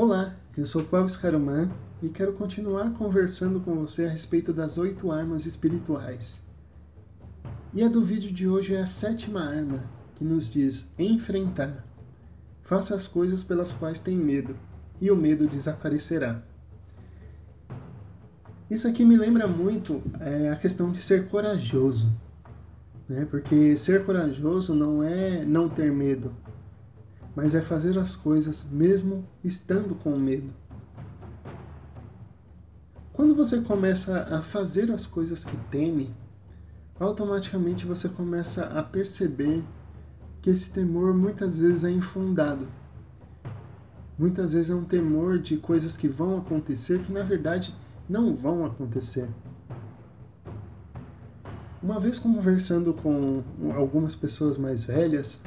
Olá, eu sou Cláudio Caruman e quero continuar conversando com você a respeito das oito armas espirituais. E a do vídeo de hoje é a sétima arma, que nos diz enfrentar. Faça as coisas pelas quais tem medo, e o medo desaparecerá. Isso aqui me lembra muito é, a questão de ser corajoso. Né? Porque ser corajoso não é não ter medo, mas é fazer as coisas mesmo estando com medo. Quando você começa a fazer as coisas que teme, automaticamente você começa a perceber que esse temor muitas vezes é infundado. Muitas vezes é um temor de coisas que vão acontecer que na verdade não vão acontecer. Uma vez conversando com algumas pessoas mais velhas,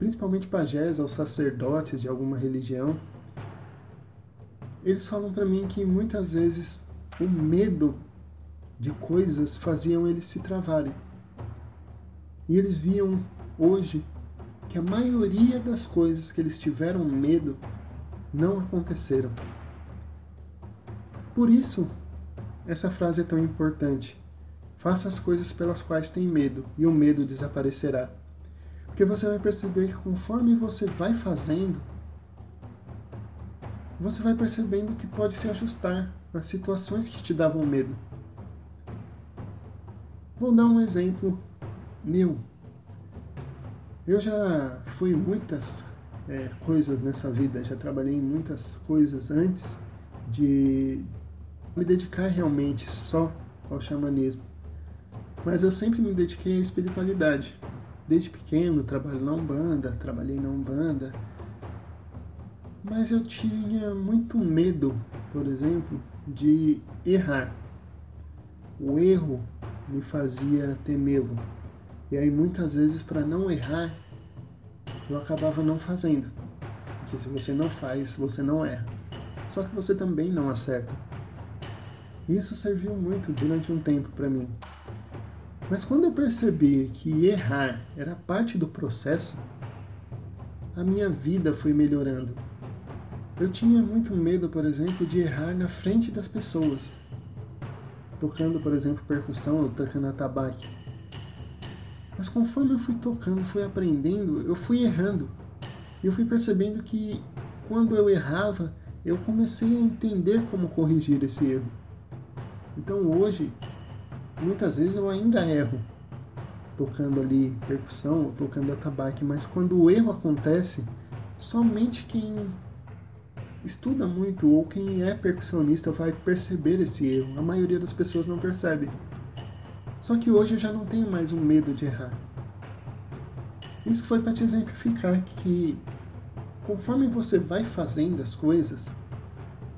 principalmente pajés ou sacerdotes de alguma religião, eles falam para mim que muitas vezes o medo de coisas faziam eles se travarem. E eles viam hoje que a maioria das coisas que eles tiveram medo não aconteceram. Por isso, essa frase é tão importante. Faça as coisas pelas quais tem medo, e o medo desaparecerá. Porque você vai perceber que conforme você vai fazendo, você vai percebendo que pode se ajustar às situações que te davam medo. Vou dar um exemplo meu. Eu já fui muitas é, coisas nessa vida, já trabalhei em muitas coisas antes de me dedicar realmente só ao xamanismo. Mas eu sempre me dediquei à espiritualidade. Desde pequeno trabalho na Umbanda, trabalhei na Umbanda. Mas eu tinha muito medo, por exemplo, de errar. O erro me fazia temê-lo. E aí muitas vezes para não errar, eu acabava não fazendo. Porque se você não faz, você não erra. Só que você também não acerta. Isso serviu muito durante um tempo para mim. Mas quando eu percebi que errar era parte do processo, a minha vida foi melhorando. Eu tinha muito medo, por exemplo, de errar na frente das pessoas, tocando, por exemplo, percussão ou tocando atabaque. Mas conforme eu fui tocando, fui aprendendo, eu fui errando. E eu fui percebendo que quando eu errava, eu comecei a entender como corrigir esse erro. Então hoje muitas vezes eu ainda erro tocando ali percussão ou tocando atabaque, mas quando o erro acontece, somente quem estuda muito ou quem é percussionista vai perceber esse erro. A maioria das pessoas não percebe. Só que hoje eu já não tenho mais um medo de errar. Isso foi para te exemplificar que conforme você vai fazendo as coisas,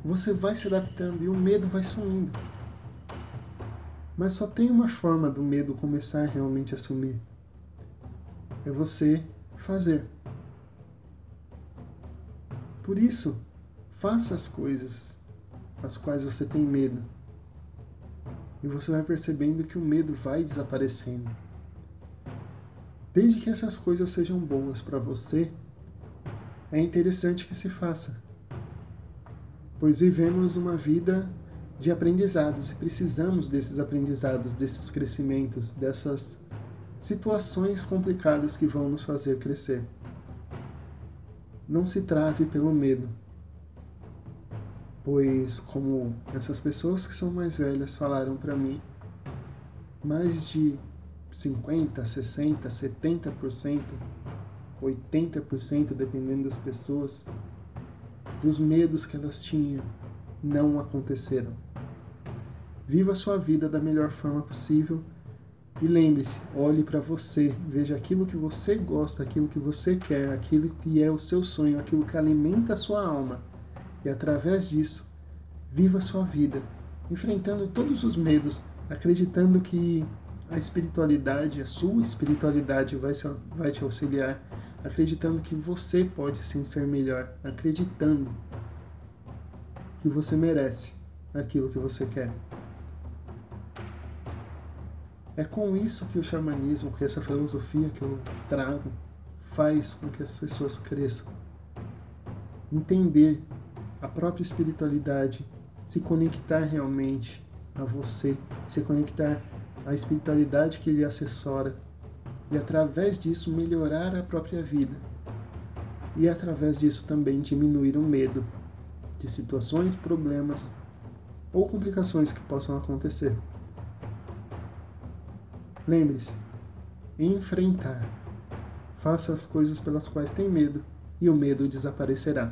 você vai se adaptando e o medo vai sumindo. Mas só tem uma forma do medo começar realmente a sumir. É você fazer. Por isso, faça as coisas as quais você tem medo. E você vai percebendo que o medo vai desaparecendo. Desde que essas coisas sejam boas para você, é interessante que se faça. Pois vivemos uma vida de aprendizados e precisamos desses aprendizados, desses crescimentos, dessas situações complicadas que vão nos fazer crescer. Não se trave pelo medo, pois, como essas pessoas que são mais velhas falaram para mim, mais de 50, 60, 70%, 80%, dependendo das pessoas, dos medos que elas tinham não aconteceram. Viva a sua vida da melhor forma possível e lembre-se, olhe para você, veja aquilo que você gosta, aquilo que você quer, aquilo que é o seu sonho, aquilo que alimenta a sua alma. E através disso, viva a sua vida, enfrentando todos os medos, acreditando que a espiritualidade, a sua espiritualidade vai, vai te auxiliar, acreditando que você pode sim ser melhor, acreditando que você merece aquilo que você quer. É com isso que o xamanismo, que essa filosofia que eu trago, faz com que as pessoas cresçam. Entender a própria espiritualidade, se conectar realmente a você, se conectar à espiritualidade que lhe assessora e através disso melhorar a própria vida. E através disso também diminuir o medo de situações, problemas ou complicações que possam acontecer. Lembre-se, enfrentar. Faça as coisas pelas quais tem medo e o medo desaparecerá.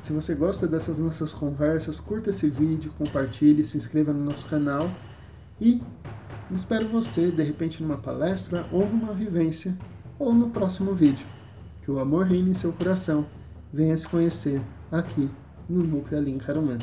Se você gosta dessas nossas conversas, curta esse vídeo, compartilhe, se inscreva no nosso canal e espero você de repente numa palestra ou numa vivência ou no próximo vídeo. Que o amor reine em seu coração. Venha se conhecer aqui no Núcleo Alim Carumã.